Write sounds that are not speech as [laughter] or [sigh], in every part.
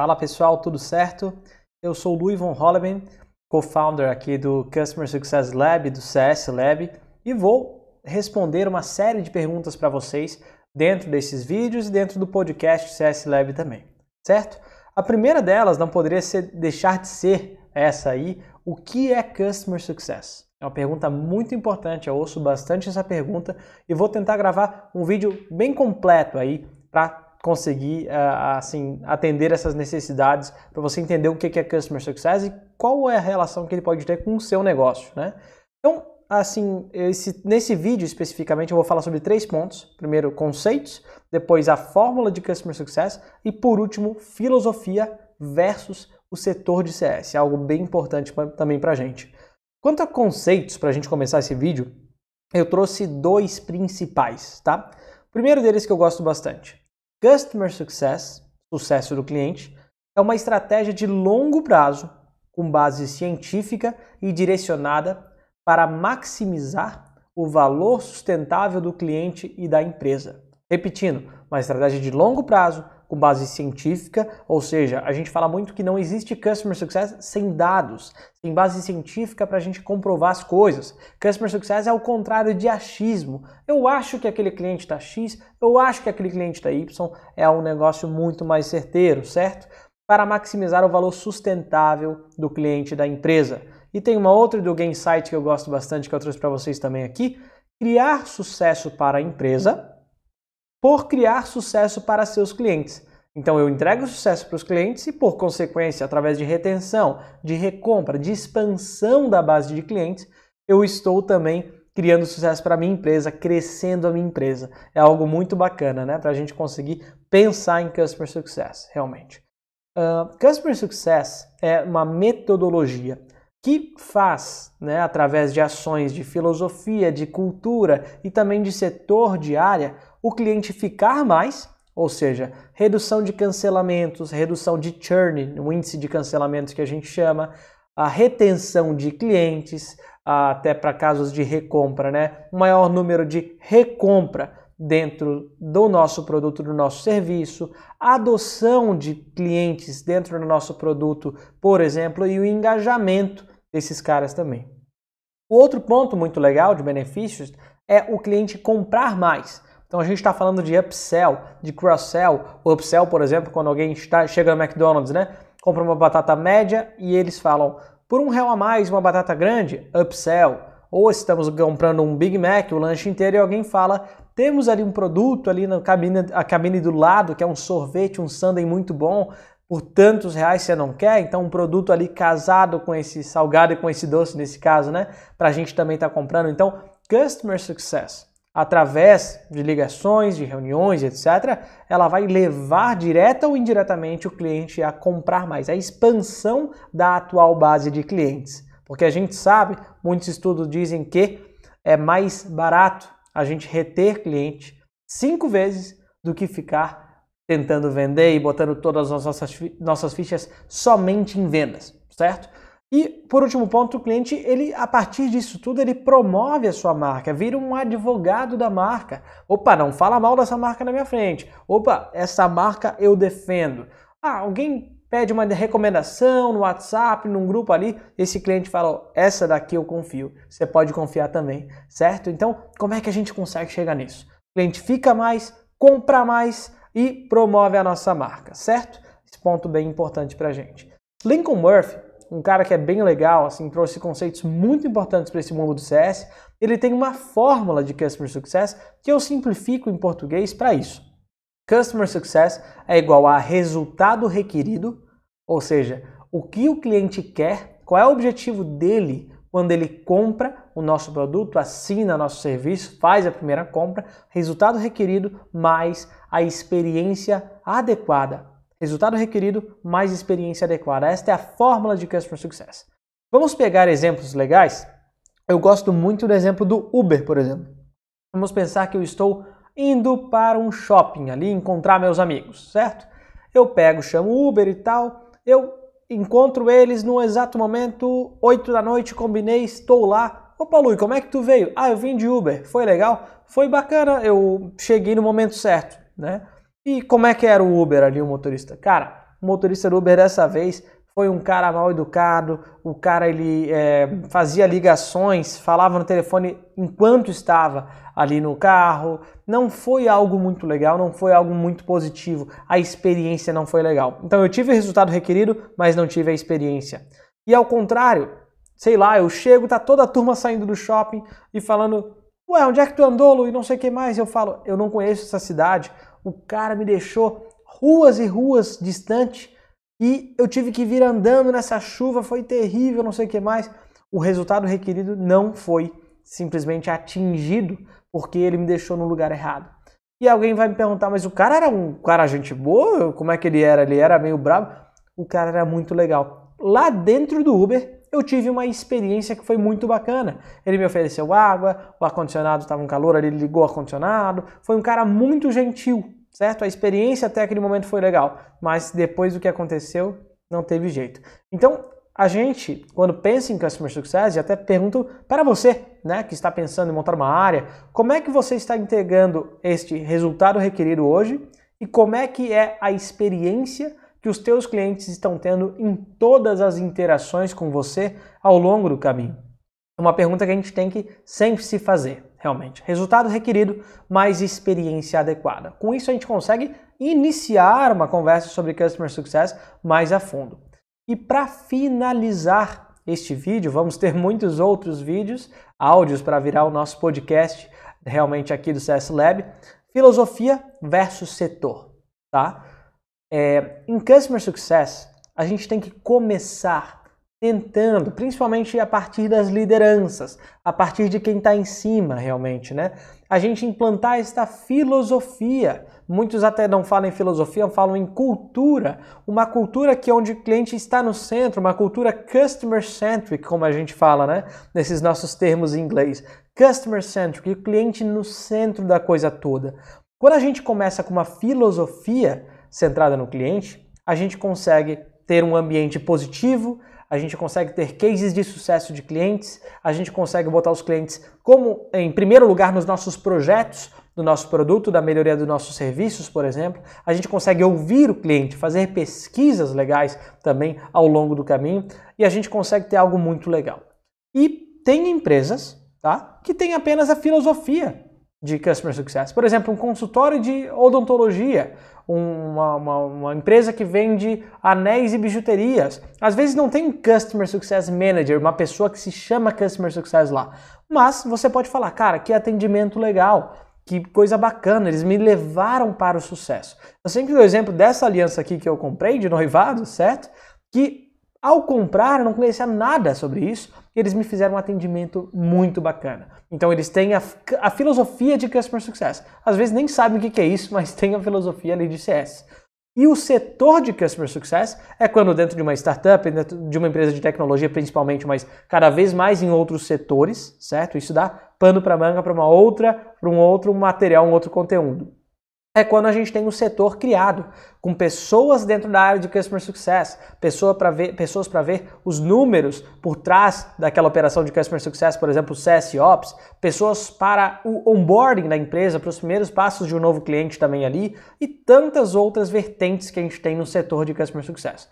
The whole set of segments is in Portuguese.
Fala pessoal, tudo certo? Eu sou o Louis von Holleben, co-founder aqui do Customer Success Lab, do CS Lab, e vou responder uma série de perguntas para vocês dentro desses vídeos e dentro do podcast CS Lab também, certo? A primeira delas não poderia ser, deixar de ser essa aí, o que é Customer Success? É uma pergunta muito importante, eu ouço bastante essa pergunta e vou tentar gravar um vídeo bem completo aí para conseguir uh, assim atender essas necessidades para você entender o que é customer success e qual é a relação que ele pode ter com o seu negócio, né? Então, assim, esse, nesse vídeo especificamente eu vou falar sobre três pontos. Primeiro, conceitos, depois a fórmula de customer success e por último, filosofia versus o setor de CS, algo bem importante pra, também para a gente. Quanto a conceitos, para a gente começar esse vídeo, eu trouxe dois principais, tá? Primeiro deles que eu gosto bastante, Customer Success, sucesso do cliente, é uma estratégia de longo prazo com base científica e direcionada para maximizar o valor sustentável do cliente e da empresa. Repetindo, uma estratégia de longo prazo com base científica, ou seja, a gente fala muito que não existe customer success sem dados, sem base científica para a gente comprovar as coisas. Customer success é o contrário de achismo. Eu acho que aquele cliente está X, eu acho que aquele cliente está Y, é um negócio muito mais certeiro, certo? Para maximizar o valor sustentável do cliente da empresa. E tem uma outra do Gainsight que eu gosto bastante, que eu trouxe para vocês também aqui. Criar sucesso para a empresa por criar sucesso para seus clientes. Então eu entrego sucesso para os clientes e, por consequência, através de retenção, de recompra, de expansão da base de clientes, eu estou também criando sucesso para a minha empresa, crescendo a minha empresa. É algo muito bacana, né? Para a gente conseguir pensar em Customer Success, realmente. Uh, Customer Success é uma metodologia que faz, né, através de ações de filosofia, de cultura e também de setor de área, o cliente ficar mais, ou seja, redução de cancelamentos, redução de churn, o índice de cancelamentos que a gente chama, a retenção de clientes, até para casos de recompra, né? Um maior número de recompra dentro do nosso produto, do nosso serviço, adoção de clientes dentro do nosso produto, por exemplo, e o engajamento desses caras também. O outro ponto muito legal de benefícios é o cliente comprar mais. Então a gente está falando de upsell, de cross-sell. O upsell, por exemplo, quando alguém está, chega no McDonald's, né? Compra uma batata média e eles falam, por um real a mais, uma batata grande, upsell. Ou estamos comprando um Big Mac, o lanche inteiro, e alguém fala, temos ali um produto ali na cabine, a cabine do lado, que é um sorvete, um sundae muito bom, por tantos reais você não quer, então um produto ali casado com esse salgado e com esse doce nesse caso, né? Para a gente também estar tá comprando. Então, Customer Success através de ligações, de reuniões, etc., ela vai levar direta ou indiretamente o cliente a comprar mais, a expansão da atual base de clientes. Porque a gente sabe, muitos estudos dizem que é mais barato a gente reter cliente cinco vezes do que ficar tentando vender e botando todas as nossas, nossas fichas somente em vendas, certo? E por último ponto, o cliente, ele a partir disso tudo, ele promove a sua marca, vira um advogado da marca. Opa, não fala mal dessa marca na minha frente. Opa, essa marca eu defendo. Ah, alguém pede uma recomendação no WhatsApp, num grupo ali, esse cliente fala, essa daqui eu confio. Você pode confiar também, certo? Então, como é que a gente consegue chegar nisso? O cliente fica mais, compra mais e promove a nossa marca, certo? Esse ponto bem importante para a gente. Lincoln Murphy, um cara que é bem legal, assim, trouxe conceitos muito importantes para esse mundo do CS. Ele tem uma fórmula de Customer Success que eu simplifico em português para isso. Customer Success é igual a resultado requerido, ou seja, o que o cliente quer, qual é o objetivo dele quando ele compra o nosso produto, assina nosso serviço, faz a primeira compra, resultado requerido mais a experiência adequada Resultado requerido mais experiência adequada. Esta é a fórmula de Customer Success. Vamos pegar exemplos legais? Eu gosto muito do exemplo do Uber, por exemplo. Vamos pensar que eu estou indo para um shopping ali encontrar meus amigos, certo? Eu pego, chamo Uber e tal, eu encontro eles no exato momento, 8 da noite, combinei, estou lá. Opa, Lui, como é que tu veio? Ah, eu vim de Uber. Foi legal? Foi bacana, eu cheguei no momento certo, né? E como é que era o Uber ali, o motorista? Cara, O motorista do Uber dessa vez foi um cara mal educado, o cara ele é, fazia ligações, falava no telefone enquanto estava ali no carro. Não foi algo muito legal, não foi algo muito positivo. A experiência não foi legal. Então eu tive o resultado requerido, mas não tive a experiência. E ao contrário, sei lá, eu chego, tá toda a turma saindo do shopping e falando: Ué, onde é que tu andou, Lu? E não sei o que mais. Eu falo: Eu não conheço essa cidade. O cara me deixou ruas e ruas distante e eu tive que vir andando nessa chuva, foi terrível, não sei o que mais. O resultado requerido não foi simplesmente atingido porque ele me deixou no lugar errado. E alguém vai me perguntar, mas o cara era um cara gente boa? Como é que ele era? Ele era meio bravo? O cara era muito legal. Lá dentro do Uber, eu tive uma experiência que foi muito bacana. Ele me ofereceu água, o ar-condicionado estava um calor, ele ligou o ar-condicionado. Foi um cara muito gentil certo? A experiência até aquele momento foi legal, mas depois do que aconteceu, não teve jeito. Então, a gente, quando pensa em Customer Success, e até pergunto para você, né, que está pensando em montar uma área, como é que você está entregando este resultado requerido hoje e como é que é a experiência que os teus clientes estão tendo em todas as interações com você ao longo do caminho? É uma pergunta que a gente tem que sempre se fazer realmente. Resultado requerido, mais experiência adequada. Com isso, a gente consegue iniciar uma conversa sobre Customer Success mais a fundo. E para finalizar este vídeo, vamos ter muitos outros vídeos, áudios para virar o nosso podcast realmente aqui do CS Lab. Filosofia versus setor, tá? É, em Customer Success, a gente tem que começar tentando, principalmente a partir das lideranças, a partir de quem está em cima realmente, né? A gente implantar esta filosofia. Muitos até não falam em filosofia, falam em cultura. Uma cultura que onde o cliente está no centro, uma cultura customer centric, como a gente fala, né? Nesses nossos termos em inglês. Customer centric, o cliente no centro da coisa toda. Quando a gente começa com uma filosofia centrada no cliente, a gente consegue ter um ambiente positivo, a gente consegue ter cases de sucesso de clientes, a gente consegue botar os clientes como em primeiro lugar nos nossos projetos do nosso produto, da melhoria dos nossos serviços, por exemplo. A gente consegue ouvir o cliente, fazer pesquisas legais também ao longo do caminho e a gente consegue ter algo muito legal. E tem empresas, tá, que tem apenas a filosofia de Customer Success. Por exemplo, um consultório de odontologia uma, uma, uma, empresa que vende anéis e bijuterias. Às vezes não tem um Customer Success Manager, uma pessoa que se chama Customer Success lá. Mas você pode falar, cara, que atendimento legal, que coisa bacana, eles me levaram para o sucesso. Eu sempre dou o exemplo dessa aliança aqui que eu comprei de noivado, certo? Que ao comprar, eu não conhecia nada sobre isso, e eles me fizeram um atendimento muito bacana. Então eles têm a, a filosofia de Customer Success. Às vezes nem sabem o que é isso, [laughs] mas tem a filosofia ali de CS. E o setor de Customer Success é quando dentro de uma startup, dentro de uma empresa de tecnologia principalmente, mas cada vez mais em outros setores, certo? Isso dá pano para manga para uma outra, para um outro material, um outro conteúdo é quando a gente tem um setor criado, com pessoas dentro da área de Customer Success, pessoa ver, pessoas para ver os números por trás daquela operação de Customer Success, por exemplo, CS Ops, pessoas para o onboarding da empresa, para os primeiros passos de um novo cliente também ali, e tantas outras vertentes que a gente tem no setor de Customer Success.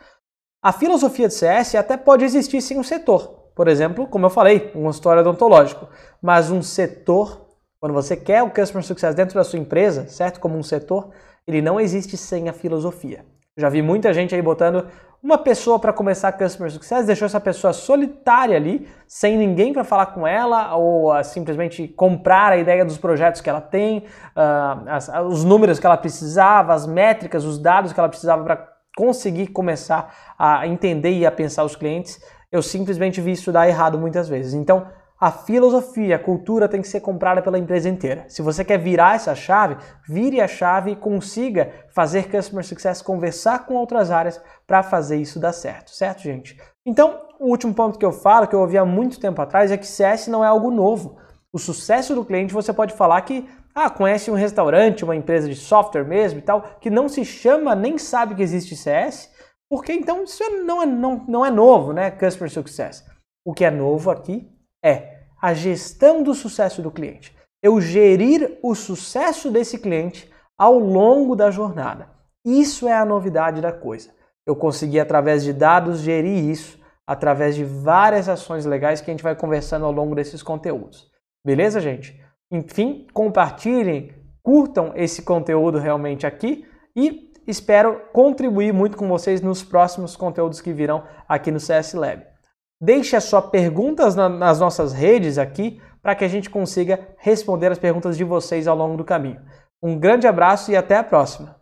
A filosofia de CS até pode existir sem um setor, por exemplo, como eu falei, um história odontológico, mas um setor quando você quer o Customer Success dentro da sua empresa, certo? Como um setor, ele não existe sem a filosofia. Já vi muita gente aí botando uma pessoa para começar Customer Success, deixou essa pessoa solitária ali, sem ninguém para falar com ela, ou uh, simplesmente comprar a ideia dos projetos que ela tem, uh, as, os números que ela precisava, as métricas, os dados que ela precisava para conseguir começar a entender e a pensar os clientes. Eu simplesmente vi isso dar errado muitas vezes. Então, a filosofia, a cultura tem que ser comprada pela empresa inteira. Se você quer virar essa chave, vire a chave e consiga fazer Customer Success conversar com outras áreas para fazer isso dar certo, certo, gente? Então, o último ponto que eu falo, que eu ouvi há muito tempo atrás, é que CS não é algo novo. O sucesso do cliente você pode falar que ah, conhece um restaurante, uma empresa de software mesmo e tal, que não se chama, nem sabe que existe CS, porque então isso não é, não, não é novo, né? Customer Success. O que é novo aqui é a gestão do sucesso do cliente. Eu gerir o sucesso desse cliente ao longo da jornada. Isso é a novidade da coisa. eu consegui, através de dados, gerir isso através de várias ações legais que a gente vai conversando ao longo desses conteúdos. Beleza, gente? Enfim, compartilhem, curtam esse conteúdo realmente aqui e espero contribuir muito com vocês nos próximos conteúdos que virão aqui no CS Lab. Deixe as suas perguntas nas nossas redes aqui para que a gente consiga responder as perguntas de vocês ao longo do caminho. Um grande abraço e até a próxima!